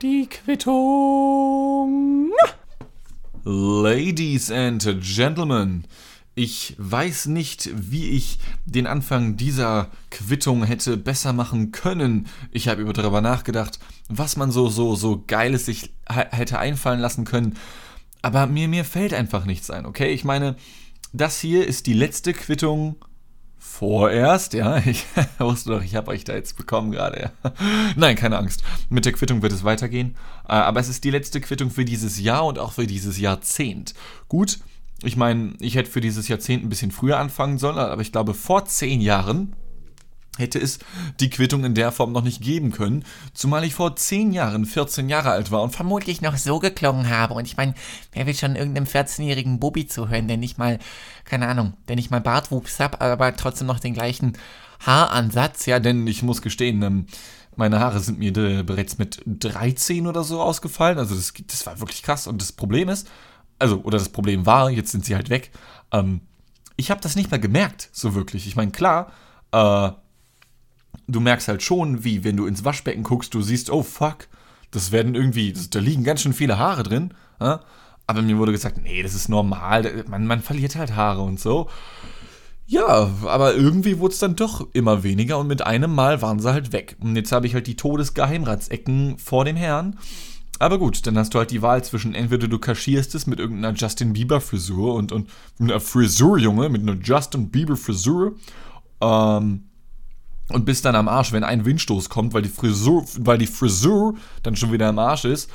Die Quittung. Ladies and Gentlemen, ich weiß nicht, wie ich den Anfang dieser Quittung hätte besser machen können. Ich habe über darüber nachgedacht, was man so so so geiles sich hätte einfallen lassen können, aber mir mir fällt einfach nichts ein, okay? Ich meine, das hier ist die letzte Quittung vorerst, ja. Ich wusste doch, ich habe euch da jetzt bekommen gerade, ja. Nein, keine Angst. Mit der Quittung wird es weitergehen, äh, aber es ist die letzte Quittung für dieses Jahr und auch für dieses Jahrzehnt. Gut, ich meine, ich hätte für dieses Jahrzehnt ein bisschen früher anfangen sollen, aber ich glaube, vor zehn Jahren hätte es die Quittung in der Form noch nicht geben können, zumal ich vor zehn Jahren 14 Jahre alt war und vermutlich noch so geklungen habe. Und ich meine, wer will schon irgendeinem 14-jährigen Bubi zuhören, der nicht mal, keine Ahnung, der nicht mal Bartwuchs hat, aber trotzdem noch den gleichen Haaransatz, ja, denn ich muss gestehen, ähm, meine Haare sind mir bereits mit 13 oder so ausgefallen, also das, das war wirklich krass und das Problem ist, also, oder das Problem war, jetzt sind sie halt weg. Ähm, ich habe das nicht mehr gemerkt, so wirklich. Ich meine, klar, äh, du merkst halt schon, wie, wenn du ins Waschbecken guckst, du siehst, oh fuck, das werden irgendwie, das, da liegen ganz schön viele Haare drin. Äh? Aber mir wurde gesagt, nee, das ist normal, man, man verliert halt Haare und so. Ja, aber irgendwie wurde es dann doch immer weniger und mit einem Mal waren sie halt weg. Und jetzt habe ich halt die Todesgeheimratsecken vor dem Herrn. Aber gut, dann hast du halt die Wahl zwischen entweder du kaschierst es mit irgendeiner Justin Bieber Frisur und, und einer Frisur, Junge, mit einer Justin Bieber Frisur, ähm, und bist dann am Arsch, wenn ein Windstoß kommt, weil die Frisur, weil die Frisur dann schon wieder am Arsch ist.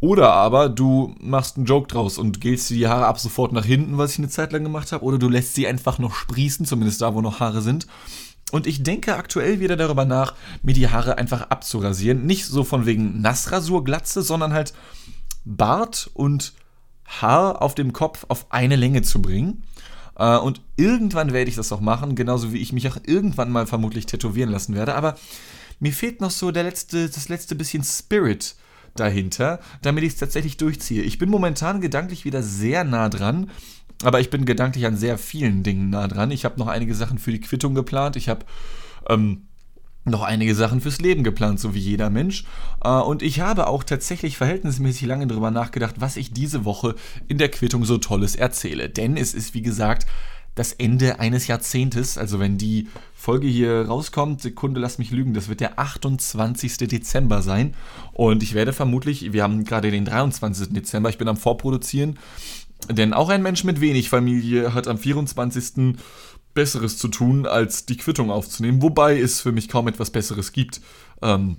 Oder aber du machst einen Joke draus und gehst die Haare ab sofort nach hinten, was ich eine Zeit lang gemacht habe. Oder du lässt sie einfach noch sprießen, zumindest da, wo noch Haare sind. Und ich denke aktuell wieder darüber nach, mir die Haare einfach abzurasieren. Nicht so von wegen Nassrasurglatze, sondern halt Bart und Haar auf dem Kopf auf eine Länge zu bringen. Äh, und irgendwann werde ich das auch machen, genauso wie ich mich auch irgendwann mal vermutlich tätowieren lassen werde. Aber mir fehlt noch so der letzte, das letzte bisschen Spirit dahinter, damit ich es tatsächlich durchziehe. Ich bin momentan gedanklich wieder sehr nah dran aber ich bin gedanklich an sehr vielen Dingen nah dran. Ich habe noch einige Sachen für die Quittung geplant. Ich habe ähm, noch einige Sachen fürs Leben geplant, so wie jeder Mensch. Äh, und ich habe auch tatsächlich verhältnismäßig lange darüber nachgedacht, was ich diese Woche in der Quittung so Tolles erzähle. Denn es ist, wie gesagt, das Ende eines Jahrzehntes. Also wenn die Folge hier rauskommt, Sekunde, lass mich lügen, das wird der 28. Dezember sein. Und ich werde vermutlich, wir haben gerade den 23. Dezember, ich bin am Vorproduzieren. Denn auch ein Mensch mit wenig Familie hat am 24. Besseres zu tun, als die Quittung aufzunehmen. Wobei es für mich kaum etwas Besseres gibt. Ähm,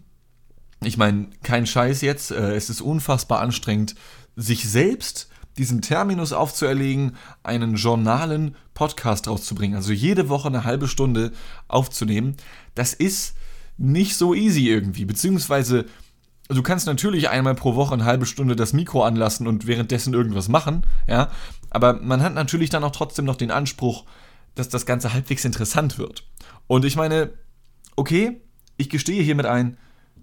ich meine, kein Scheiß jetzt. Äh, es ist unfassbar anstrengend, sich selbst diesen Terminus aufzuerlegen, einen journalen Podcast rauszubringen. Also jede Woche eine halbe Stunde aufzunehmen. Das ist nicht so easy irgendwie. Beziehungsweise du kannst natürlich einmal pro Woche eine halbe Stunde das Mikro anlassen und währenddessen irgendwas machen, ja, aber man hat natürlich dann auch trotzdem noch den Anspruch, dass das Ganze halbwegs interessant wird. Und ich meine, okay, ich gestehe hiermit ein,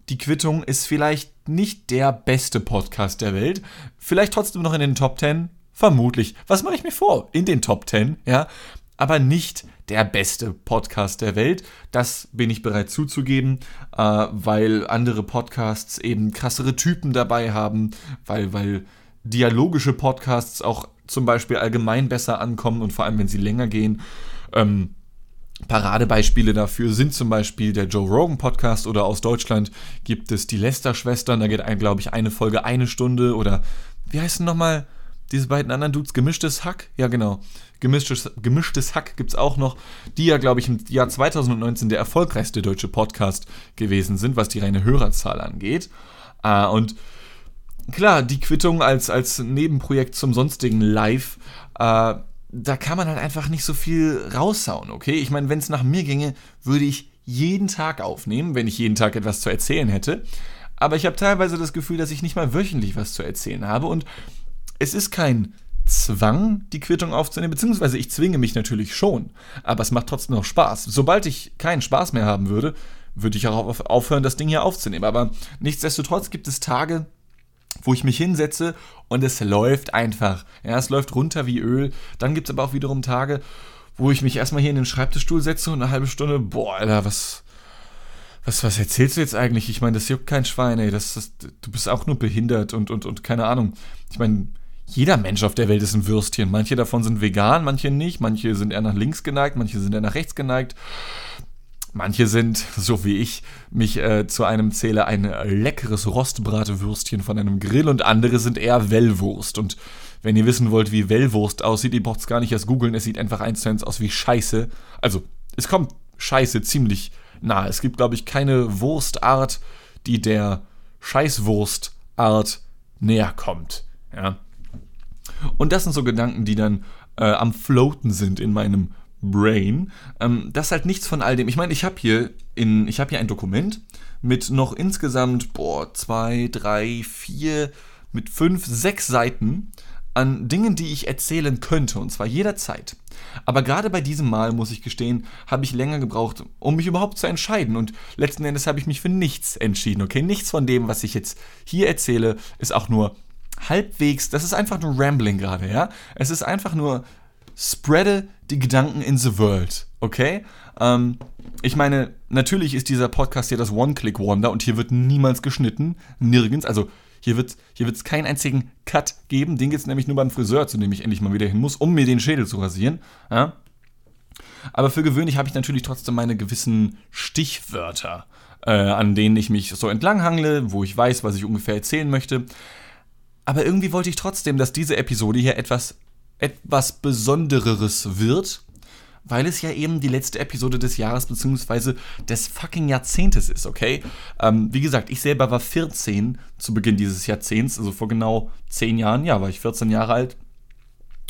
die Quittung ist vielleicht nicht der beste Podcast der Welt, vielleicht trotzdem noch in den Top 10, vermutlich. Was mache ich mir vor? In den Top 10, ja, aber nicht der beste Podcast der Welt. Das bin ich bereit zuzugeben, äh, weil andere Podcasts eben krassere Typen dabei haben, weil, weil dialogische Podcasts auch zum Beispiel allgemein besser ankommen und vor allem, wenn sie länger gehen. Ähm, Paradebeispiele dafür sind zum Beispiel der Joe Rogan Podcast oder aus Deutschland gibt es die Lester-Schwestern. Da geht, glaube ich, eine Folge eine Stunde oder wie heißt denn nochmal diese beiden anderen Dudes? Gemischtes Hack? Ja, genau. Gemischtes, Gemischtes Hack gibt es auch noch, die ja, glaube ich, im Jahr 2019 der erfolgreichste deutsche Podcast gewesen sind, was die reine Hörerzahl angeht. Äh, und klar, die Quittung als, als Nebenprojekt zum sonstigen Live, äh, da kann man halt einfach nicht so viel raushauen, okay? Ich meine, wenn es nach mir ginge, würde ich jeden Tag aufnehmen, wenn ich jeden Tag etwas zu erzählen hätte. Aber ich habe teilweise das Gefühl, dass ich nicht mal wöchentlich was zu erzählen habe und es ist kein Zwang, die Quittung aufzunehmen, beziehungsweise ich zwinge mich natürlich schon, aber es macht trotzdem noch Spaß. Sobald ich keinen Spaß mehr haben würde, würde ich auch aufhören, das Ding hier aufzunehmen. Aber nichtsdestotrotz gibt es Tage, wo ich mich hinsetze und es läuft einfach. Ja, es läuft runter wie Öl. Dann gibt es aber auch wiederum Tage, wo ich mich erstmal hier in den Schreibtischstuhl setze und eine halbe Stunde, boah, Alter, was, was, was erzählst du jetzt eigentlich? Ich meine, das juckt kein Schwein, ey. Das, das, du bist auch nur behindert und, und, und keine Ahnung. Ich meine, jeder Mensch auf der Welt ist ein Würstchen. Manche davon sind vegan, manche nicht. Manche sind eher nach links geneigt, manche sind eher nach rechts geneigt. Manche sind, so wie ich mich äh, zu einem zähle, ein leckeres Rostbratewürstchen von einem Grill und andere sind eher Wellwurst. Und wenn ihr wissen wollt, wie Wellwurst aussieht, ihr braucht es gar nicht erst googeln, es sieht einfach eins zu eins aus wie Scheiße. Also, es kommt Scheiße ziemlich nah. Es gibt, glaube ich, keine Wurstart, die der Scheißwurstart näher kommt. Ja. Und das sind so Gedanken, die dann äh, am Floaten sind in meinem Brain. Ähm, das ist halt nichts von all dem. Ich meine, ich habe hier in, ich habe hier ein Dokument mit noch insgesamt, boah, zwei, drei, vier, mit fünf, sechs Seiten an Dingen, die ich erzählen könnte, und zwar jederzeit. Aber gerade bei diesem Mal, muss ich gestehen, habe ich länger gebraucht, um mich überhaupt zu entscheiden. Und letzten Endes habe ich mich für nichts entschieden, okay? Nichts von dem, was ich jetzt hier erzähle, ist auch nur halbwegs, das ist einfach nur Rambling gerade, ja? Es ist einfach nur spreade die Gedanken in the world, okay? Ähm, ich meine, natürlich ist dieser Podcast hier das One-Click-Wonder und hier wird niemals geschnitten, nirgends. Also hier wird hier es keinen einzigen Cut geben. Den gibt es nämlich nur beim Friseur, zu dem ich endlich mal wieder hin muss, um mir den Schädel zu rasieren. Ja? Aber für gewöhnlich habe ich natürlich trotzdem meine gewissen Stichwörter, äh, an denen ich mich so entlanghangle, wo ich weiß, was ich ungefähr erzählen möchte. Aber irgendwie wollte ich trotzdem, dass diese Episode hier etwas, etwas Besondereres wird weil es ja eben die letzte Episode des Jahres bzw. des fucking Jahrzehntes ist, okay? Ähm, wie gesagt, ich selber war 14 zu Beginn dieses Jahrzehnts, also vor genau 10 Jahren, ja, war ich 14 Jahre alt.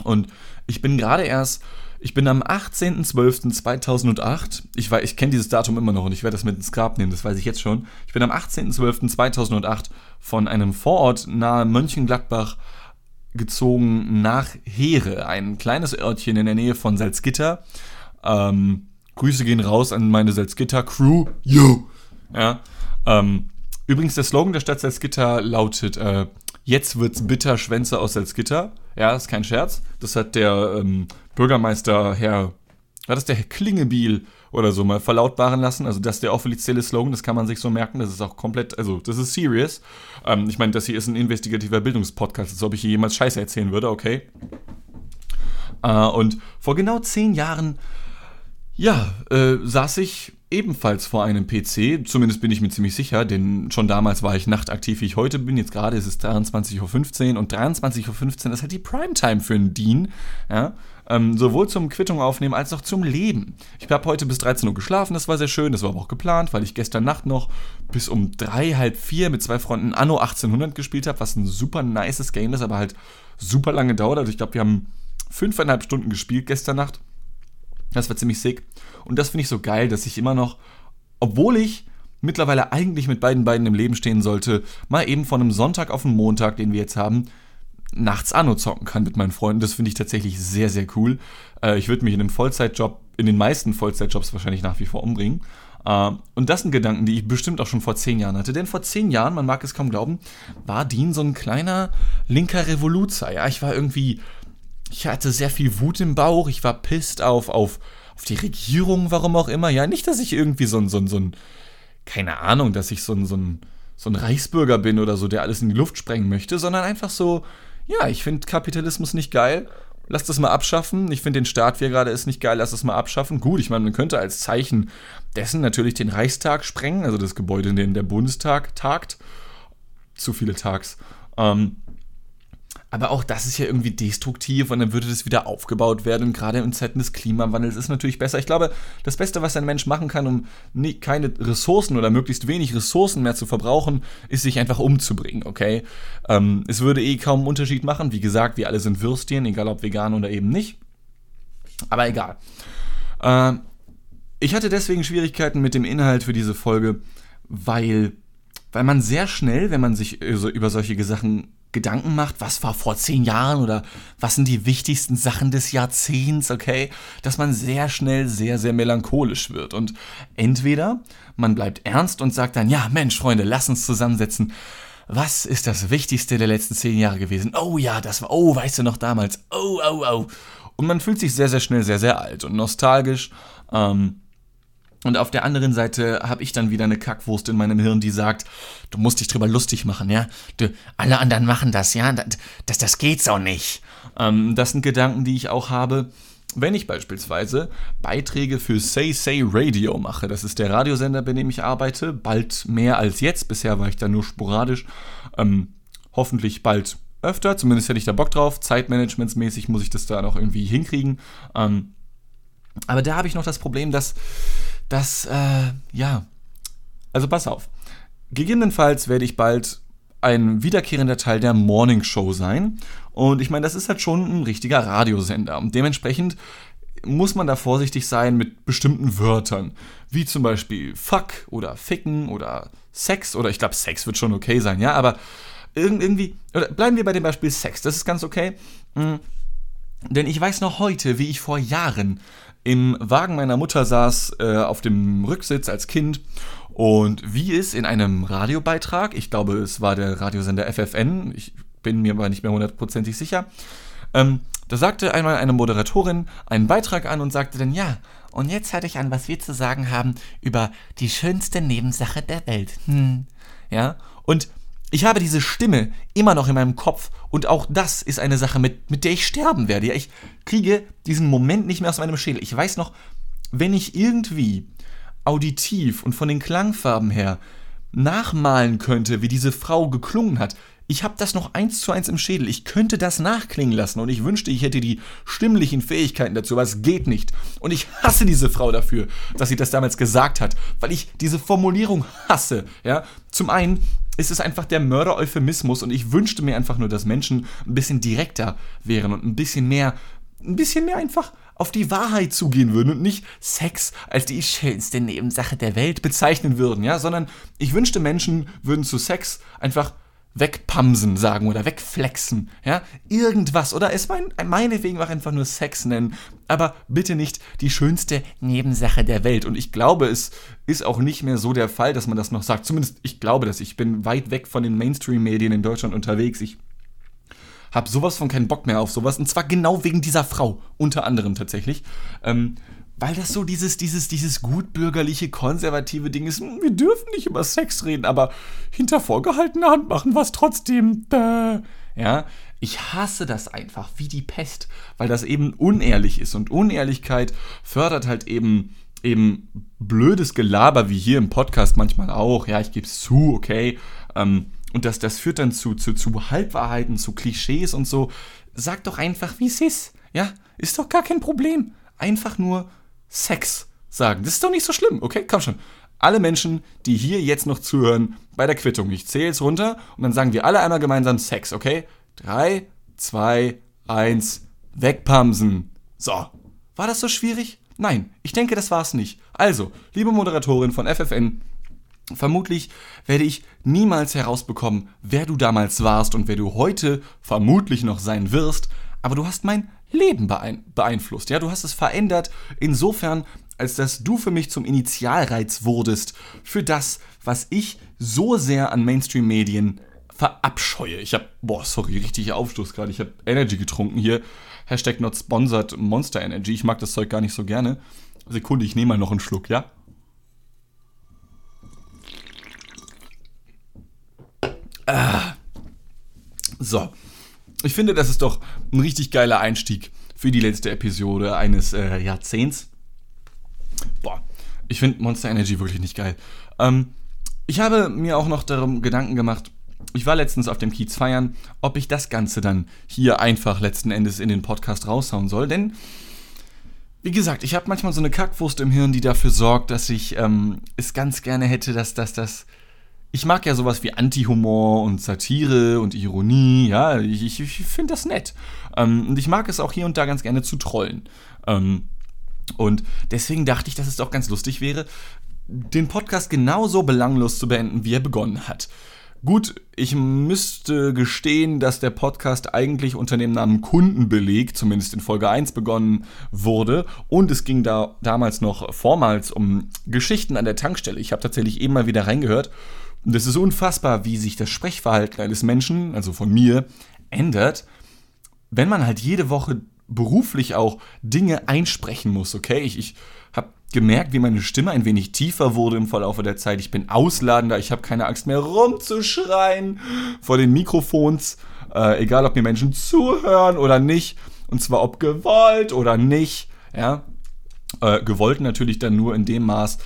Und ich bin gerade erst, ich bin am 18.12.2008, ich, ich kenne dieses Datum immer noch und ich werde das mit ins Grab nehmen, das weiß ich jetzt schon. Ich bin am 18.12.2008 von einem Vorort nahe Mönchengladbach gezogen nach Heere, ein kleines Örtchen in der Nähe von Salzgitter. Ähm, Grüße gehen raus an meine Salzgitter-Crew. Yo! Ja. Ähm, übrigens, der Slogan der Stadt Salzgitter lautet: äh, Jetzt wird's bitter, Schwänze aus Salzgitter. Ja, ist kein Scherz. Das hat der ähm, Bürgermeister Herr, war das der Herr Klingebiel oder so mal verlautbaren lassen. Also das ist der offizielle Slogan, das kann man sich so merken. Das ist auch komplett, also das ist serious. Ähm, ich meine, das hier ist ein investigativer Bildungspodcast, als ob ich hier jemals Scheiße erzählen würde, okay? Äh, und vor genau zehn Jahren, ja, äh, saß ich ebenfalls vor einem PC, zumindest bin ich mir ziemlich sicher, denn schon damals war ich nachtaktiv, wie ich heute bin. Jetzt gerade ist es 23.15 Uhr und 23.15 Uhr ist halt die Primetime für einen Dean. Ja? Ähm, sowohl zum Quittung aufnehmen als auch zum Leben. Ich habe heute bis 13 Uhr geschlafen, das war sehr schön, das war aber auch geplant, weil ich gestern Nacht noch bis um drei, halb vier mit zwei Freunden Anno 1800 gespielt habe, was ein super nices Game ist, aber halt super lange dauert. Also ich glaube, wir haben fünfeinhalb Stunden gespielt gestern Nacht. Das war ziemlich sick. Und das finde ich so geil, dass ich immer noch, obwohl ich mittlerweile eigentlich mit beiden Beinen im Leben stehen sollte, mal eben von einem Sonntag auf einen Montag, den wir jetzt haben, nachts Anno zocken kann mit meinen Freunden. Das finde ich tatsächlich sehr, sehr cool. Äh, ich würde mich in einem Vollzeitjob, in den meisten Vollzeitjobs wahrscheinlich nach wie vor umbringen. Äh, und das sind Gedanken, die ich bestimmt auch schon vor zehn Jahren hatte. Denn vor zehn Jahren, man mag es kaum glauben, war Dean so ein kleiner linker Revoluzer. Ja, ich war irgendwie, ich hatte sehr viel Wut im Bauch, ich war pisst auf, auf auf die Regierung, warum auch immer. Ja, nicht, dass ich irgendwie so ein, so ein, so ein keine Ahnung, dass ich so ein, so ein, so ein Reichsbürger bin oder so, der alles in die Luft sprengen möchte, sondern einfach so, ja, ich finde Kapitalismus nicht geil. Lass das mal abschaffen. Ich finde den Staat, wie er gerade ist, nicht geil. Lass das mal abschaffen. Gut, ich meine, man könnte als Zeichen dessen natürlich den Reichstag sprengen, also das Gebäude, in dem der Bundestag tagt. Zu viele Tags. Ähm, aber auch das ist ja irgendwie destruktiv und dann würde das wieder aufgebaut werden. Und gerade in Zeiten des Klimawandels ist natürlich besser. Ich glaube, das Beste, was ein Mensch machen kann, um nie, keine Ressourcen oder möglichst wenig Ressourcen mehr zu verbrauchen, ist sich einfach umzubringen, okay? Ähm, es würde eh kaum einen Unterschied machen. Wie gesagt, wir alle sind Würstchen, egal ob vegan oder eben nicht. Aber egal. Äh, ich hatte deswegen Schwierigkeiten mit dem Inhalt für diese Folge, weil, weil man sehr schnell, wenn man sich über solche Sachen Gedanken macht, was war vor zehn Jahren oder was sind die wichtigsten Sachen des Jahrzehnts, okay, dass man sehr schnell sehr, sehr melancholisch wird. Und entweder man bleibt ernst und sagt dann, ja, Mensch, Freunde, lass uns zusammensetzen. Was ist das Wichtigste der letzten zehn Jahre gewesen? Oh ja, das war, oh, weißt du noch damals? Oh, oh, oh. Und man fühlt sich sehr, sehr schnell sehr, sehr alt und nostalgisch. Ähm, Und auf der anderen Seite habe ich dann wieder eine Kackwurst in meinem Hirn, die sagt, du musst dich drüber lustig machen, ja? Du, alle anderen machen das, ja? Das, das, das geht so nicht. Ähm, das sind Gedanken, die ich auch habe, wenn ich beispielsweise Beiträge für Say Say Radio mache. Das ist der Radiosender, bei dem ich arbeite. Bald mehr als jetzt. Bisher war ich da nur sporadisch. Ähm, hoffentlich bald öfter. Zumindest hätte ich da Bock drauf. Zeitmanagementsmäßig muss ich das da noch irgendwie hinkriegen. Ähm, aber da habe ich noch das Problem, dass das, äh, ja, also pass auf. Gegebenenfalls werde ich bald ein wiederkehrender Teil der Morning Show sein. Und ich meine, das ist halt schon ein richtiger Radiosender. Und dementsprechend muss man da vorsichtig sein mit bestimmten Wörtern. Wie zum Beispiel Fuck oder Ficken oder Sex. Oder ich glaube, Sex wird schon okay sein, ja, aber irgendwie. Bleiben wir bei dem Beispiel Sex. Das ist ganz okay. Mhm. Denn ich weiß noch heute, wie ich vor Jahren im Wagen meiner Mutter saß, äh, auf dem Rücksitz als Kind und wie es in einem Radiobeitrag, ich glaube, es war der Radiosender FFN, ich bin mir aber nicht mehr hundertprozentig sicher, ähm, da sagte einmal eine Moderatorin einen Beitrag an und sagte dann, ja, und jetzt hatte ich an, was wir zu sagen haben über die schönste Nebensache der Welt. Hm. Ja, und ich habe diese Stimme immer noch in meinem Kopf und auch das ist eine Sache, mit, mit der ich sterben werde. Ja, ich kriege diesen Moment nicht mehr aus meinem Schädel. Ich weiß noch, wenn ich irgendwie auditiv und von den Klangfarben her nachmalen könnte, wie diese Frau geklungen hat, ich habe das noch eins zu eins im Schädel. Ich könnte das nachklingen lassen und ich wünschte, ich hätte die stimmlichen Fähigkeiten dazu, aber es geht nicht. Und ich hasse diese Frau dafür, dass sie das damals gesagt hat, weil ich diese Formulierung hasse. Ja, zum einen ist es einfach der Mörder-Euphemismus und ich wünschte mir einfach nur, dass Menschen ein bisschen direkter wären und ein bisschen mehr, ein bisschen mehr einfach auf die Wahrheit zugehen würden und nicht Sex als die schönste Nebensache der Welt bezeichnen würden, ja, sondern ich wünschte Menschen würden zu Sex einfach wegpamsen sagen oder wegflexen, ja, irgendwas. Oder es mein, meinetwegen auch einfach nur Sex nennen, aber bitte nicht die schönste Nebensache der Welt. Und ich glaube, es ist auch nicht mehr so der Fall, dass man das noch sagt, zumindest ich glaube das, ich bin weit weg von den Mainstream-Medien in Deutschland unterwegs, ich habe sowas von keinen Bock mehr auf sowas. Und zwar genau wegen dieser Frau, unter anderem tatsächlich, ähm, weil das so dieses, dieses, dieses gutbürgerliche, konservative Ding ist. Hm, wir dürfen nicht über Sex reden, aber hinter vorgehaltener Hand machen es trotzdem. Bäh. Ja, ich hasse das einfach wie die Pest, weil das eben unehrlich ist und Unehrlichkeit fördert halt eben eben blödes Gelaber wie hier im Podcast manchmal auch. Ja, ich gebe es zu, okay. Ähm, und das, das führt dann zu, zu, zu Halbwahrheiten, zu Klischees und so. Sag doch einfach, wie es ist. Ja, ist doch gar kein Problem. Einfach nur Sex sagen. Das ist doch nicht so schlimm, okay? Komm schon. Alle Menschen, die hier jetzt noch zuhören, bei der Quittung. Ich zähle jetzt runter und dann sagen wir alle einmal gemeinsam Sex, okay? Drei, zwei, eins, wegpamsen. So. War das so schwierig? Nein, ich denke, das war es nicht. Also, liebe Moderatorin von FFN, vermutlich werde ich niemals herausbekommen, wer du damals warst und wer du heute vermutlich noch sein wirst, aber du hast mein Leben beeinflusst. Ja, du hast es verändert insofern, als dass du für mich zum Initialreiz wurdest für das, was ich so sehr an Mainstream-Medien verabscheue. Ich habe, boah, sorry, richtiger Aufstoß gerade. Ich habe Energy getrunken hier. Hashtag not sponsored Monster Energy. Ich mag das Zeug gar nicht so gerne. Sekunde, ich nehme mal noch einen Schluck, ja? Ah. So, ich finde, das ist doch ein richtig geiler Einstieg für die letzte Episode eines äh, Jahrzehnts. Boah, ich finde Monster Energy wirklich nicht geil. Ähm, ich habe mir auch noch darum Gedanken gemacht, ich war letztens auf dem Kiez feiern, ob ich das Ganze dann hier einfach letzten Endes in den Podcast raushauen soll, denn wie gesagt, ich habe manchmal so eine Kackwurst im Hirn, die dafür sorgt, dass ich ähm, es ganz gerne hätte, dass das das ich mag ja sowas wie Anti-Humor und Satire und Ironie, ja, ich, ich, finde das nett. Ähm, und ich mag es auch hier und da ganz gerne zu trollen. Ähm, und deswegen dachte ich, dass es doch ganz lustig wäre, den Podcast genauso belanglos zu beenden, wie er begonnen hat. Gut, ich müsste gestehen, dass der Podcast eigentlich unter dem Namen Kundenbeleg, zumindest in Folge 1 begonnen wurde. Und es ging da damals noch vormals um Geschichten an der Tankstelle. Ich habe tatsächlich eben mal wieder reingehört und es ist unfassbar, wie sich das Sprechverhalten eines Menschen, also von mir, ändert, wenn man halt jede Woche beruflich auch Dinge einsprechen muss, okay? Ich, ich habe gemerkt, wie meine Stimme ein wenig tiefer wurde im Verlauf der Zeit. Ich bin ausladender, ich habe keine Angst mehr rumzuschreien vor den Mikrofons, äh, egal ob mir Menschen zuhören oder nicht. Und zwar ob gewollt oder nicht. Ja, äh, gewollt natürlich dann nur in dem Maß,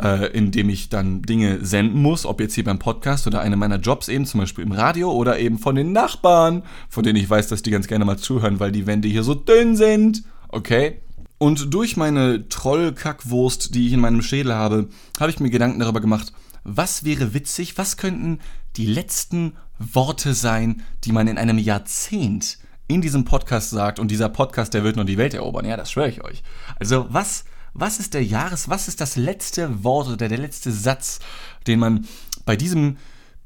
äh, in dem ich dann Dinge senden muss, ob jetzt hier beim Podcast oder einem meiner Jobs eben, zum Beispiel im Radio oder eben von den Nachbarn, von denen ich weiß, dass die ganz gerne mal zuhören, weil die Wände hier so dünn sind. Okay? Und durch meine Trollkackwurst, die ich in meinem Schädel habe, habe ich mir Gedanken darüber gemacht, was wäre witzig, was könnten die letzten Worte sein, die man in einem Jahrzehnt in diesem Podcast sagt. Und dieser Podcast, der wird nur die Welt erobern. Ja, das schwöre ich euch. Also, was, was ist der Jahres, was ist das letzte Wort oder der letzte Satz, den man bei diesem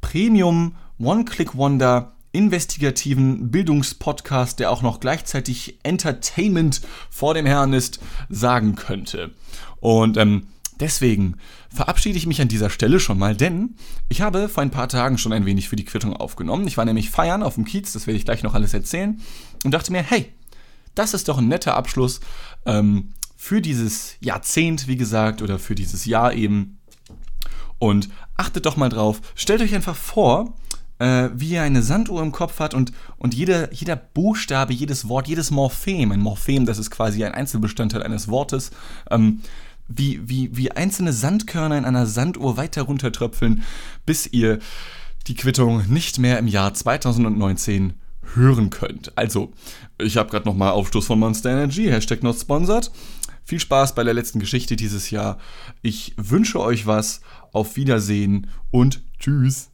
Premium One-Click-Wonder investigativen Bildungspodcast, der auch noch gleichzeitig Entertainment vor dem Herrn ist, sagen könnte. Und ähm, Deswegen verabschiede ich mich an dieser Stelle schon mal, denn ich habe vor ein paar Tagen schon ein wenig für die Quittung aufgenommen. Ich war nämlich feiern auf dem Kiez, das werde ich gleich noch alles erzählen, und dachte mir, hey, das ist doch ein netter Abschluss ähm, für dieses Jahrzehnt, wie gesagt, oder für dieses Jahr eben. Und achtet doch mal drauf, stellt euch einfach vor, äh, wie ihr eine Sanduhr im Kopf hat und, und jeder, jeder Buchstabe, jedes Wort, jedes Morphem, ein Morphem, das ist quasi ein Einzelbestandteil eines Wortes, ähm, wie, wie, wie einzelne Sandkörner in einer Sanduhr weiter runtertröpfeln, bis ihr die Quittung nicht mehr im Jahr 2019 hören könnt. Also, ich habe gerade nochmal Aufstoß von Monster Energy, Hashtag not sponsored. Viel Spaß bei der letzten Geschichte dieses Jahr. Ich wünsche euch was. Auf Wiedersehen und tschüss.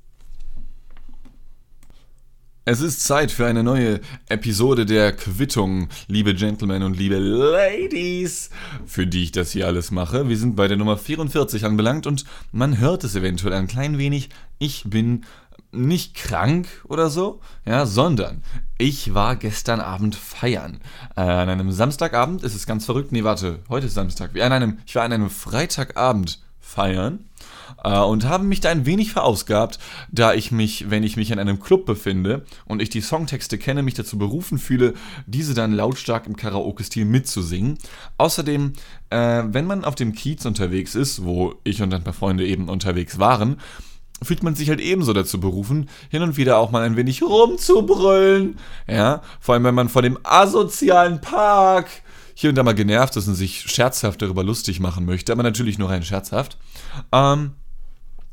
Es ist Zeit für eine neue Episode der Quittung, liebe Gentlemen und liebe Ladies, für die ich das hier alles mache. Wir sind bei der Nummer 44 anbelangt und man hört es eventuell ein klein wenig. Ich bin nicht krank oder so, ja, sondern ich war gestern Abend feiern. Äh, an einem Samstagabend, ist es ganz verrückt, nee, warte, heute ist Samstag. An einem, ich war an einem Freitagabend feiern äh, und habe mich da ein wenig verausgabt, da ich mich, wenn ich mich in einem Club befinde und ich die Songtexte kenne, mich dazu berufen fühle, diese dann lautstark im Karaoke-Stil mitzusingen. Außerdem, äh, wenn man auf dem Kiez unterwegs ist, wo ich und ein paar Freunde eben unterwegs waren, fühlt man sich halt ebenso dazu berufen, hin und wieder auch mal ein wenig rumzubrüllen. Ja, vor allem wenn man vor dem asozialen Park hier und da mal genervt ist und sich scherzhaft darüber lustig machen möchte, aber natürlich nur rein scherzhaft. Ähm,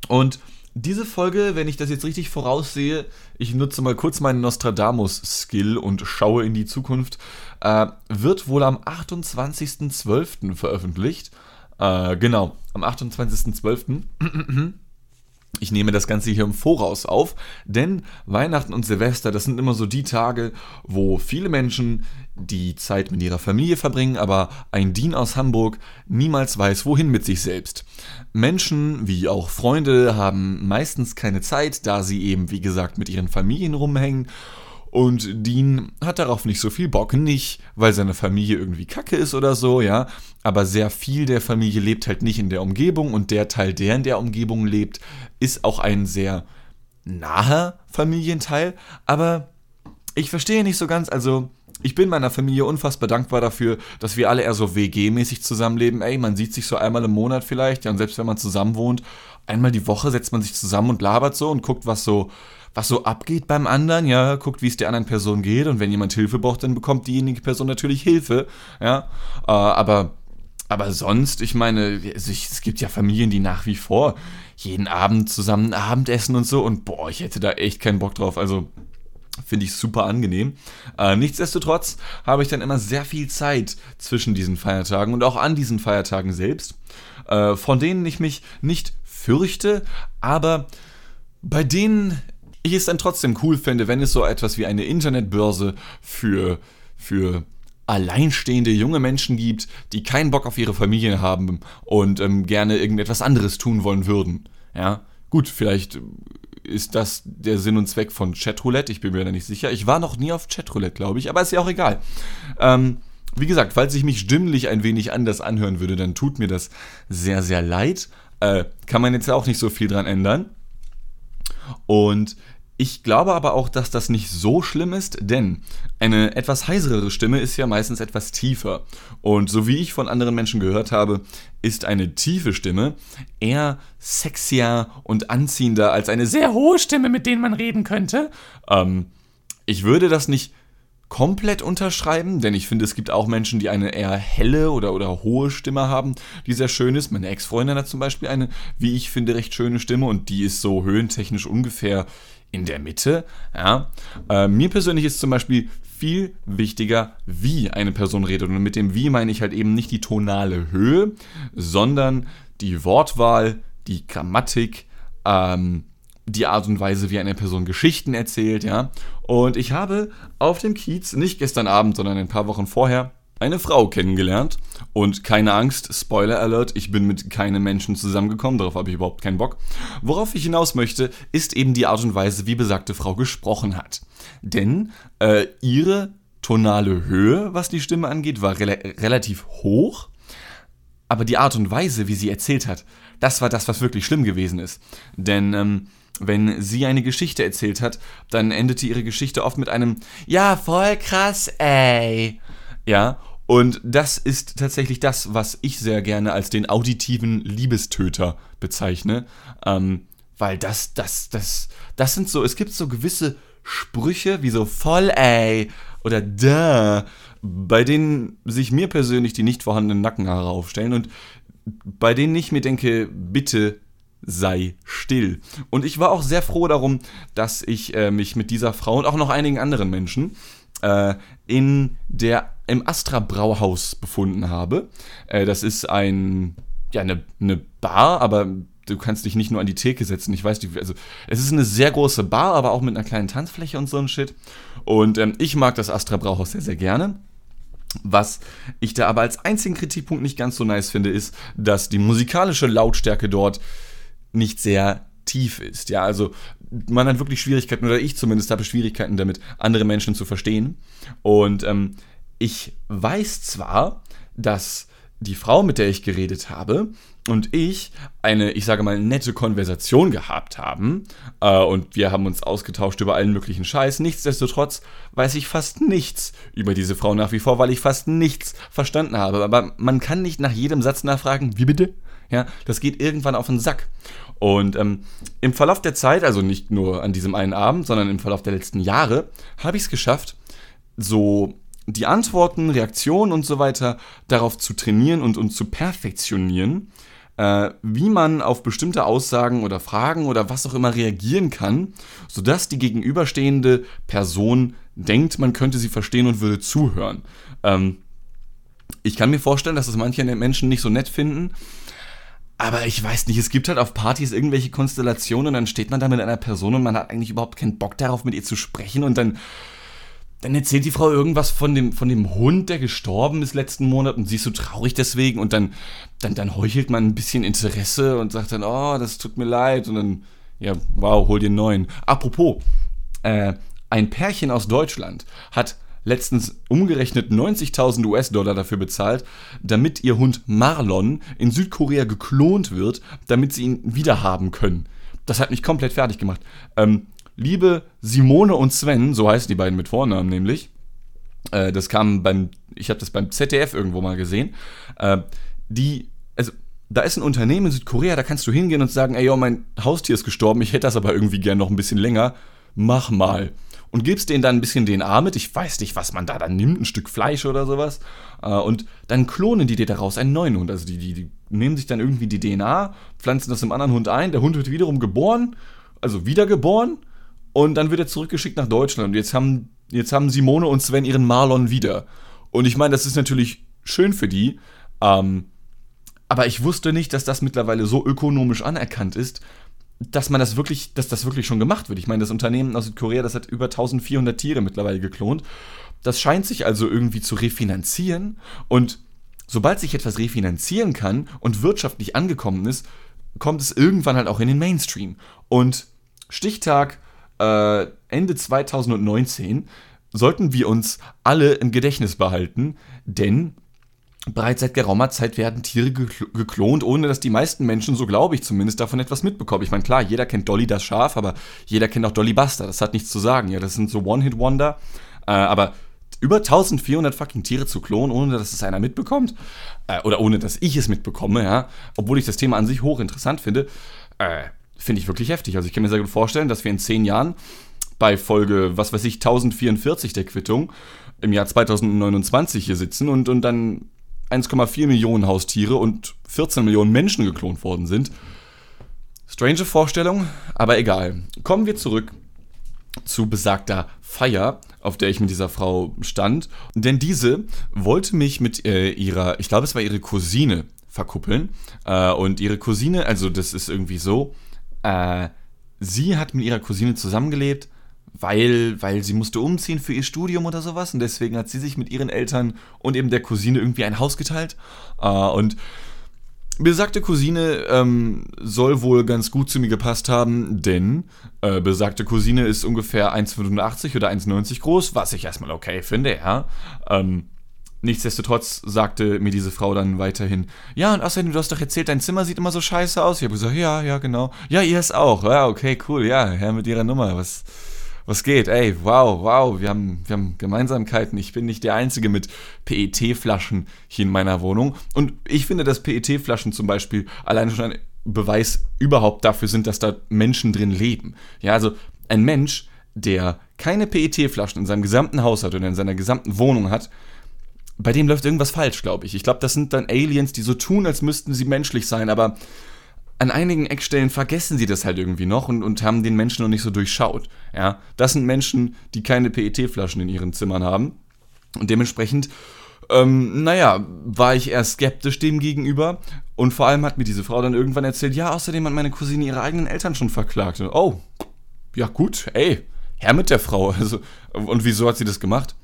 und diese Folge, wenn ich das jetzt richtig voraussehe, ich nutze mal kurz meinen Nostradamus-Skill und schaue in die Zukunft, äh, wird wohl am 28.12. veröffentlicht. Äh, genau, am 28.12. Ich nehme das Ganze hier im Voraus auf, denn Weihnachten und Silvester, das sind immer so die Tage, wo viele Menschen die Zeit mit ihrer Familie verbringen, aber ein Dean aus Hamburg niemals weiß, wohin mit sich selbst. Menschen wie auch Freunde haben meistens keine Zeit, da sie eben, wie gesagt, mit ihren Familien rumhängen und Dean hat darauf nicht so viel Bock. Nicht, weil seine Familie irgendwie kacke ist oder so, ja. Aber sehr viel der Familie lebt halt nicht in der Umgebung und der Teil, der in der Umgebung lebt, ist auch ein sehr naher Familienteil. Aber ich verstehe nicht so ganz, also ich bin meiner Familie unfassbar dankbar dafür, dass wir alle eher so WG-mäßig zusammenleben. Ey, man sieht sich so einmal im Monat vielleicht, ja, und selbst wenn man zusammen wohnt, einmal die Woche setzt man sich zusammen und labert so und guckt, was so was so abgeht beim anderen, ja, guckt, wie es der anderen Person geht. Und wenn jemand Hilfe braucht, dann bekommt diejenige Person natürlich Hilfe, ja, äh, aber aber sonst, ich meine, es gibt ja Familien, die nach wie vor jeden Abend zusammen Abendessen und so. Und boah, ich hätte da echt keinen Bock drauf, also Finde ich super angenehm. Äh, nichtsdestotrotz habe ich dann immer sehr viel Zeit zwischen diesen Feiertagen und auch an diesen Feiertagen selbst, äh, von denen ich mich nicht fürchte, aber bei denen ich es dann trotzdem cool fände, wenn es so etwas wie eine Internetbörse für, für alleinstehende junge Menschen gibt, die keinen Bock auf ihre Familie haben und ähm, gerne irgendetwas anderes tun wollen würden. Ja, gut, vielleicht ist das der Sinn und Zweck von Chatroulette, ich bin mir da nicht sicher. Ich war noch nie auf Chatroulette, glaube ich, aber ist ja auch egal. Ähm, wie gesagt, falls ich mich stimmlich ein wenig anders anhören würde, dann tut mir das sehr, sehr leid. Äh, kann man jetzt ja auch nicht so viel dran ändern. Und Ich glaube aber auch, dass das nicht so schlimm ist, denn eine etwas heiserere Stimme ist ja meistens etwas tiefer. Und so wie ich von anderen Menschen gehört habe, ist eine tiefe Stimme eher sexier und anziehender als eine sehr hohe Stimme, mit der man reden könnte. Ähm, ich würde das nicht komplett unterschreiben, denn ich finde, es gibt auch Menschen, die eine eher helle oder, oder hohe Stimme haben, die sehr schön ist. Meine Ex-Freundin hat zum Beispiel eine, wie ich finde, recht schöne Stimme und die ist so höhentechnisch ungefähr in der Mitte. Ja. Äh, mir persönlich ist zum Beispiel viel wichtiger, wie eine Person redet. Und mit dem wie meine ich halt eben nicht die tonale Höhe, sondern die Wortwahl, die Grammatik, ähm, die Art und Weise, wie eine Person Geschichten erzählt, ja. Und ich habe auf dem Kiez, nicht gestern Abend, sondern ein paar Wochen vorher, eine Frau kennengelernt. Und keine Angst, Spoiler Alert, ich bin mit keinem Menschen zusammengekommen, darauf habe ich überhaupt keinen Bock. Worauf ich hinaus möchte, ist eben die Art und Weise, wie besagte Frau gesprochen hat. Denn äh, ihre tonale Höhe, was die Stimme angeht, war rela relativ hoch. Aber die Art und Weise, wie sie erzählt hat, das war das, was wirklich schlimm gewesen ist. Denn ähm, wenn sie eine Geschichte erzählt hat, dann endete ihre Geschichte oft mit einem Ja, voll krass, ey. Ja, und das ist tatsächlich das, was ich sehr gerne als den auditiven Liebestöter bezeichne. Ähm, weil das, das, das, das sind so, es gibt so gewisse Sprüche wie so voll ey oder da, bei denen sich mir persönlich die nicht vorhandenen Nackenhaare aufstellen und bei denen ich mir denke, bitte sei still. Und ich war auch sehr froh darum, dass ich äh, mich mit dieser Frau und auch noch einigen anderen Menschen äh, in der, im Astra Brauhaus befunden habe. Äh, das ist ein, ja, eine, eine Bar, aber du kannst dich nicht nur an die Theke setzen. Ich weiß nicht, also es ist eine sehr große Bar, aber auch mit einer kleinen Tanzfläche und so ein Shit. Und ähm, ich mag das Astra Brauhaus sehr, sehr gerne. Was ich da aber als einzigen Kritikpunkt nicht ganz so nice finde, ist, dass die musikalische Lautstärke dort nicht sehr tief ist. Ja, also man hat wirklich Schwierigkeiten, oder ich zumindest habe Schwierigkeiten damit, andere Menschen zu verstehen. Und ähm, ich weiß zwar, dass die Frau, mit der ich geredet habe, und ich eine, ich sage mal, nette Konversation gehabt haben. Äh, und wir haben uns ausgetauscht über allen möglichen Scheiß. Nichtsdestotrotz weiß ich fast nichts über diese Frau nach wie vor, weil ich fast nichts verstanden habe. Aber man kann nicht nach jedem Satz nachfragen, wie bitte? Ja, das geht irgendwann auf den Sack. Und ähm, im Verlauf der Zeit, also nicht nur an diesem einen Abend, sondern im Verlauf der letzten Jahre, habe ich es geschafft, so die Antworten, Reaktionen und so weiter darauf zu trainieren und, und zu perfektionieren, äh, wie man auf bestimmte Aussagen oder Fragen oder was auch immer reagieren kann, sodass die gegenüberstehende Person denkt, man könnte sie verstehen und würde zuhören. Ähm, ich kann mir vorstellen, dass das manche Menschen nicht so nett finden, aber ich weiß nicht, es gibt halt auf Partys irgendwelche Konstellationen und dann steht man da mit einer Person und man hat eigentlich überhaupt keinen Bock darauf, mit ihr zu sprechen und dann, dann erzählt die Frau irgendwas von dem, von dem Hund, der gestorben ist letzten Monat und sie ist so traurig deswegen und dann, dann, dann heuchelt man ein bisschen Interesse und sagt dann, oh, das tut mir leid und dann, ja, wow, hol dir einen neuen. Apropos, äh, ein Pärchen aus Deutschland hat letztens umgerechnet 90.000 US-Dollar dafür bezahlt, damit ihr Hund Marlon in Südkorea geklont wird, damit sie ihn wiederhaben können. Das hat mich komplett fertig gemacht. Ähm, liebe Simone und Sven, so heißen die beiden mit Vornamen nämlich, äh, das kam beim, ich habe das beim ZDF irgendwo mal gesehen, äh, die, also da ist ein Unternehmen in Südkorea, da kannst du hingehen und sagen, ey, yo, mein Haustier ist gestorben, ich hätte das aber irgendwie gern noch ein bisschen länger, mach mal und gibst denen dann ein bisschen DNA mit. Ich weiß nicht, was man da dann nimmt, ein Stück Fleisch oder sowas. Äh, und dann klonen die dir daraus einen neuen Hund. Also die, die, die nehmen sich dann irgendwie die DNA, pflanzen das im anderen Hund ein. Der Hund wird wiederum geboren, also wiedergeboren. Und dann wird er zurückgeschickt nach Deutschland. Und jetzt haben, jetzt haben Simone und Sven ihren Marlon wieder. Und ich meine, das ist natürlich schön für die. Ähm, aber ich wusste nicht, dass das mittlerweile so ökonomisch anerkannt ist, dass man das wirklich, dass das wirklich schon gemacht wird. Ich meine, das Unternehmen aus Südkorea, das hat über 1400 Tiere mittlerweile geklont. Das scheint sich also irgendwie zu refinanzieren und sobald sich etwas refinanzieren kann und wirtschaftlich angekommen ist, kommt es irgendwann halt auch in den Mainstream. Und Stichtag äh, Ende 2019 sollten wir uns alle im Gedächtnis behalten, denn bereits seit geraumer Zeit werden Tiere geklont, ohne dass die meisten Menschen, so glaube ich zumindest, davon etwas mitbekommen. Ich meine, klar, jeder kennt Dolly das Schaf, aber jeder kennt auch Dolly Buster. Das hat nichts zu sagen. Ja, das sind so One-Hit-Wonder. Äh, aber über 1400 fucking Tiere zu klonen, ohne dass es einer mitbekommt, äh, oder ohne dass ich es mitbekomme, ja, obwohl ich das Thema an sich hochinteressant finde, äh, finde ich wirklich heftig. Also ich kann mir sehr gut vorstellen, dass wir in zehn Jahren bei Folge, was weiß ich, 1044 der Quittung im Jahr 2029 hier sitzen und, und dann 1,4 Millionen Haustiere und 14 Millionen Menschen geklont worden sind. Strange Vorstellung, aber egal. Kommen wir zurück zu besagter Feier, auf der ich mit dieser Frau stand. Denn diese wollte mich mit äh, ihrer, ich glaube, es war ihre Cousine, verkuppeln. Äh, und ihre Cousine, also das ist irgendwie so, äh, sie hat mit ihrer Cousine zusammengelebt, weil, weil sie musste umziehen für ihr Studium oder sowas. Und deswegen hat sie sich mit ihren Eltern und eben der Cousine irgendwie ein Haus geteilt. Äh, und Besagte Cousine ähm, soll wohl ganz gut zu mir gepasst haben, denn äh, besagte Cousine ist ungefähr 1,85 oder 1,90 groß, was ich erstmal okay finde, ja. Ähm, nichtsdestotrotz sagte mir diese Frau dann weiterhin, ja, und außerdem, du hast doch erzählt, dein Zimmer sieht immer so scheiße aus. Ich habe gesagt, ja, ja, genau. Ja, ihr ist auch. Ja, okay, cool, ja, Herr mit ihrer Nummer, was was geht? Ey, wow, wow, wir haben, wir haben Gemeinsamkeiten. Ich bin nicht der Einzige mit PET-Flaschen hier in meiner Wohnung. Und ich finde, dass PET-Flaschen zum Beispiel alleine schon ein Beweis überhaupt dafür sind, dass da Menschen drin leben. Ja, also ein Mensch, der keine PET-Flaschen in seinem gesamten Haus hat oder in seiner gesamten Wohnung hat, bei dem läuft irgendwas falsch, glaube ich. Ich glaube, das sind dann Aliens, die so tun, als müssten sie menschlich sein, aber an einigen Eckstellen vergessen sie das halt irgendwie noch und, und haben den Menschen noch nicht so durchschaut. Ja, das sind Menschen, die keine PET-Flaschen in ihren Zimmern haben. Und dementsprechend, ähm, naja, war ich eher skeptisch dem gegenüber. Und vor allem hat mir diese Frau dann irgendwann erzählt, ja, außerdem hat meine Cousine ihre eigenen Eltern schon verklagt. Und, oh, ja gut, ey, her mit der Frau. Also, und wieso hat sie das gemacht?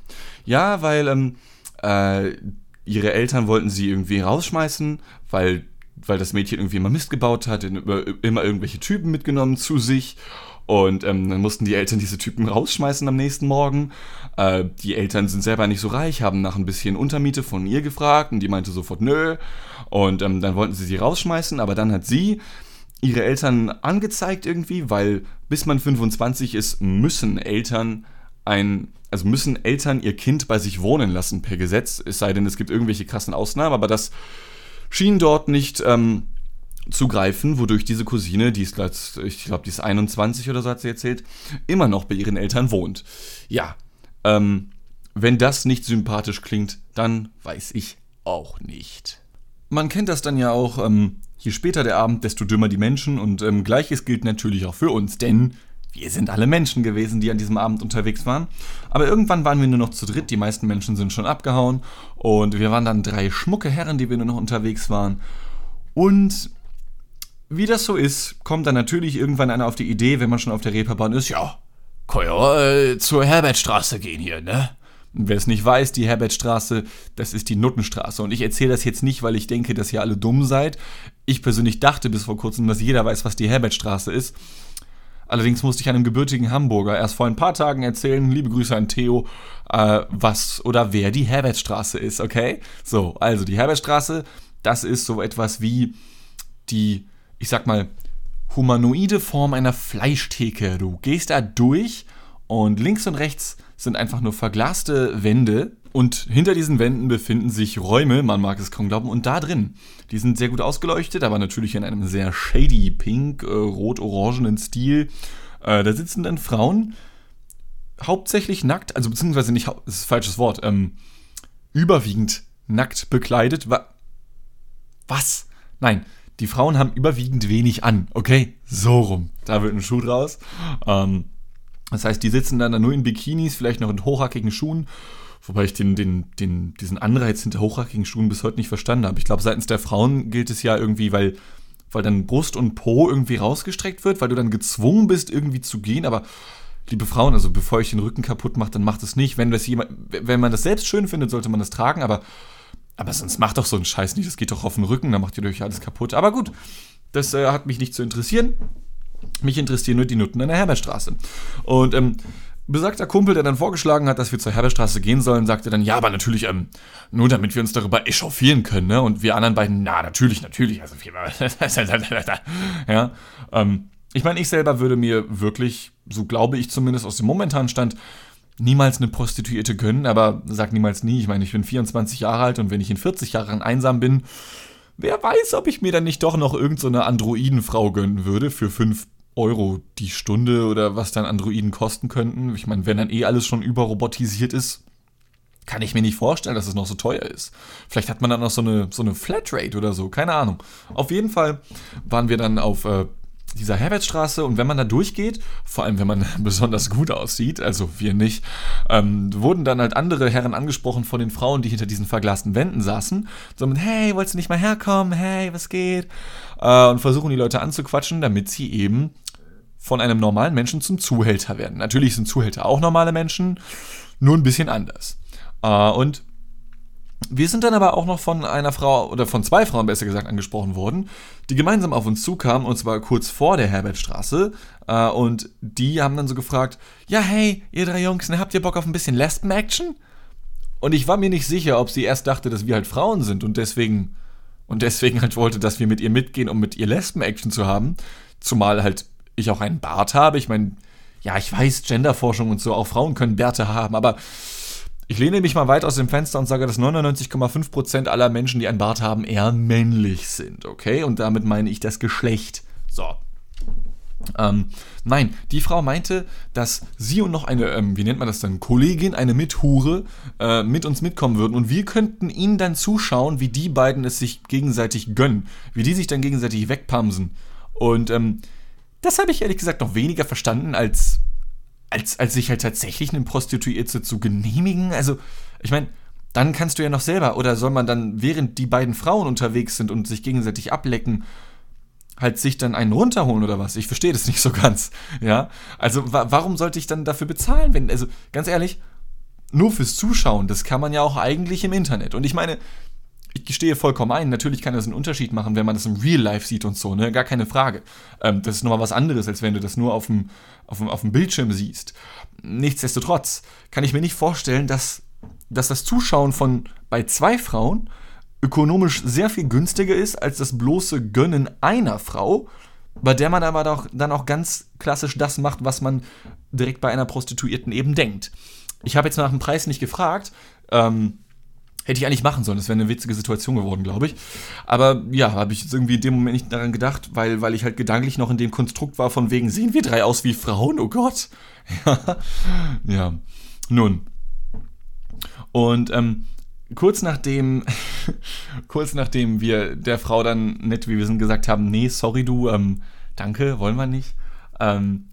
Ja, weil ähm, äh, ihre Eltern wollten sie irgendwie rausschmeißen, weil weil das Mädchen irgendwie immer Mist gebaut hat, immer irgendwelche Typen mitgenommen zu sich. Und ähm, dann mussten die Eltern diese Typen rausschmeißen am nächsten Morgen. Äh, die Eltern sind selber nicht so reich, haben nach ein bisschen Untermiete von ihr gefragt und die meinte sofort nö. Und ähm, dann wollten sie sie rausschmeißen, aber dann hat sie ihre Eltern angezeigt irgendwie, weil bis man 25 ist, müssen Eltern ein, also müssen Eltern ihr Kind bei sich wohnen lassen per Gesetz, es sei denn, es gibt irgendwelche krassen Ausnahmen, aber das schien dort nicht ähm, zu greifen, wodurch diese Cousine, die ist, ich glaube, die ist 21 oder so hat sie erzählt, immer noch bei ihren Eltern wohnt. Ja, ähm, wenn das nicht sympathisch klingt, dann weiß ich auch nicht. Man kennt das dann ja auch, ähm, je später der Abend, desto dümmer die Menschen und ähm, gleiches gilt natürlich auch für uns, denn wir sind alle Menschen gewesen, die an diesem Abend unterwegs waren. Aber irgendwann waren wir nur noch zu dritt, die meisten Menschen sind schon abgehauen. Und wir waren dann drei schmucke Herren, die wir nur noch unterwegs waren. Und wie das so ist, kommt dann natürlich irgendwann einer auf die Idee, wenn man schon auf der Reeperbahn ist, ja, kann ja äh, zur Herbertstraße gehen hier, ne? Wer es nicht weiß, die Herbertstraße, das ist die Nuttenstraße. Und ich erzähle das jetzt nicht, weil ich denke, dass ihr alle dumm seid. Ich persönlich dachte bis vor kurzem, dass jeder weiß, was die Herbertstraße ist. Allerdings musste ich einem gebürtigen Hamburger erst vor ein paar Tagen erzählen, liebe Grüße an Theo, äh, was oder wer die Herbertstraße ist, okay? So, also die Herbertstraße, das ist so etwas wie die, ich sag mal, humanoide Form einer Fleischtheke. Du gehst da durch und links und rechts sind einfach nur verglaste Wände und hinter diesen Wänden befinden sich Räume, man mag es kaum glauben, und da drin, die sind sehr gut ausgeleuchtet, aber natürlich in einem sehr shady pink, äh, rot-orangenen Stil. Äh, da sitzen dann Frauen, hauptsächlich nackt, also beziehungsweise nicht, das ist ein falsches Wort, ähm, überwiegend nackt bekleidet. Wa was? Nein, die Frauen haben überwiegend wenig an, okay? So rum. Da wird ein Schuh draus. Ähm, das heißt, die sitzen dann nur in Bikinis, vielleicht noch in hochhackigen Schuhen Wobei ich den, den, den, diesen Anreiz hinter hochhackigen Schuhen bis heute nicht verstanden habe. Ich glaube, seitens der Frauen gilt es ja irgendwie, weil, weil dann Brust und Po irgendwie rausgestreckt wird, weil du dann gezwungen bist, irgendwie zu gehen. Aber liebe Frauen, also bevor ich den Rücken kaputt mache, dann macht es nicht. Wenn, das jemand, wenn man das selbst schön findet, sollte man das tragen, aber, aber sonst macht doch so einen Scheiß nicht. Das geht doch auf den Rücken, dann macht ihr euch alles kaputt. Aber gut, das äh, hat mich nicht zu interessieren. Mich interessieren nur die Nutten an der Herberstraße. Und ähm, besagter Kumpel, der dann vorgeschlagen hat, dass wir zur Herberstraße gehen sollen, sagte dann, ja, aber natürlich, ähm, nur damit wir uns darüber echauffieren können, ne? Und wir anderen beiden, na, natürlich, natürlich, also ja, ähm, ich meine, ich selber würde mir wirklich, so glaube ich zumindest aus dem momentanen Stand, niemals eine Prostituierte gönnen, aber sag niemals nie. Ich meine, ich bin 24 Jahre alt und wenn ich in 40 Jahren einsam bin, wer weiß, ob ich mir dann nicht doch noch irgendeine so Androidenfrau gönnen würde für 5 Euro die Stunde oder was dann Androiden kosten könnten. Ich meine, wenn dann eh alles schon überrobotisiert ist, kann ich mir nicht vorstellen, dass es noch so teuer ist. Vielleicht hat man dann noch so eine, so eine Flatrate oder so, keine Ahnung. Auf jeden Fall waren wir dann auf äh, dieser Herbertstraße und wenn man da durchgeht, vor allem wenn man besonders gut aussieht, also wir nicht, ähm, wurden dann halt andere Herren angesprochen von den Frauen, die hinter diesen verglasten Wänden saßen, so mit, hey, wolltest du nicht mal herkommen? Hey, was geht? Äh, und versuchen die Leute anzuquatschen, damit sie eben von einem normalen Menschen zum Zuhälter werden. Natürlich sind Zuhälter auch normale Menschen, nur ein bisschen anders. Äh, und wir sind dann aber auch noch von einer Frau oder von zwei Frauen besser gesagt angesprochen worden, die gemeinsam auf uns zukamen und zwar kurz vor der Herbertstraße. Äh, und die haben dann so gefragt: Ja, hey, ihr drei Jungs, ne, habt ihr Bock auf ein bisschen Lesben-Action? Und ich war mir nicht sicher, ob sie erst dachte, dass wir halt Frauen sind und deswegen und deswegen halt wollte, dass wir mit ihr mitgehen, um mit ihr Lesben-Action zu haben. Zumal halt ich auch einen Bart habe. Ich meine, ja, ich weiß, Genderforschung und so, auch Frauen können Bärte haben, aber ich lehne mich mal weit aus dem Fenster und sage, dass 99,5% aller Menschen, die einen Bart haben, eher männlich sind, okay? Und damit meine ich das Geschlecht. So. Ähm, nein, die Frau meinte, dass sie und noch eine, ähm, wie nennt man das dann, Kollegin, eine Mithure, äh, mit uns mitkommen würden und wir könnten ihnen dann zuschauen, wie die beiden es sich gegenseitig gönnen, wie die sich dann gegenseitig wegpamsen. Und ähm, das habe ich ehrlich gesagt noch weniger verstanden, als, als, als sich halt tatsächlich eine Prostituierte zu genehmigen. Also, ich meine, dann kannst du ja noch selber, oder soll man dann, während die beiden Frauen unterwegs sind und sich gegenseitig ablecken, halt sich dann einen runterholen oder was? Ich verstehe das nicht so ganz. Ja, also wa warum sollte ich dann dafür bezahlen, wenn, also ganz ehrlich, nur fürs Zuschauen, das kann man ja auch eigentlich im Internet. Und ich meine, ich gestehe vollkommen ein, natürlich kann das einen Unterschied machen, wenn man das im Real Life sieht und so, ne? Gar keine Frage. Ähm, das ist nochmal was anderes, als wenn du das nur auf dem, auf, dem, auf dem Bildschirm siehst. Nichtsdestotrotz kann ich mir nicht vorstellen, dass, dass das Zuschauen von bei zwei Frauen ökonomisch sehr viel günstiger ist als das bloße Gönnen einer Frau, bei der man aber doch dann auch ganz klassisch das macht, was man direkt bei einer Prostituierten eben denkt. Ich habe jetzt nach dem Preis nicht gefragt. Ähm, Hätte ich eigentlich machen sollen. Das wäre eine witzige Situation geworden, glaube ich. Aber ja, habe ich jetzt irgendwie in dem Moment nicht daran gedacht, weil, weil ich halt gedanklich noch in dem Konstrukt war, von wegen, sehen wir drei aus wie Frauen? Oh Gott. Ja. ja. Nun. Und ähm, kurz nachdem, kurz nachdem wir der Frau dann nett, wie wir sind, gesagt haben, nee, sorry du, ähm, danke, wollen wir nicht, ähm,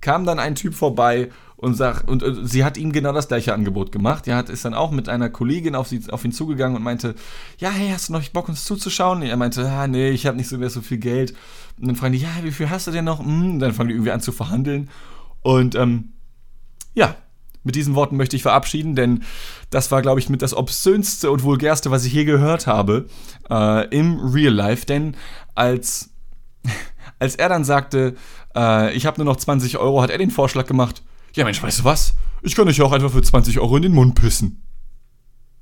kam dann ein Typ vorbei und sagt, und, und, sie hat ihm genau das gleiche Angebot gemacht. Er hat, ist dann auch mit einer Kollegin auf, sie, auf ihn zugegangen und meinte, ja, hey, hast du noch Bock, uns zuzuschauen? Er meinte, ah, nee, ich habe nicht so mehr so viel Geld. Und dann fragen die, ja, wie viel hast du denn noch? Hm, dann fangen die irgendwie an zu verhandeln. Und ähm, ja, mit diesen Worten möchte ich verabschieden, denn das war, glaube ich, mit das obszönste und vulgärste, was ich je gehört habe äh, im Real Life. Denn als, als er dann sagte, äh, ich habe nur noch 20 Euro, hat er den Vorschlag gemacht, ja Mensch, weißt du was? Ich kann euch auch einfach für 20 Euro in den Mund pissen.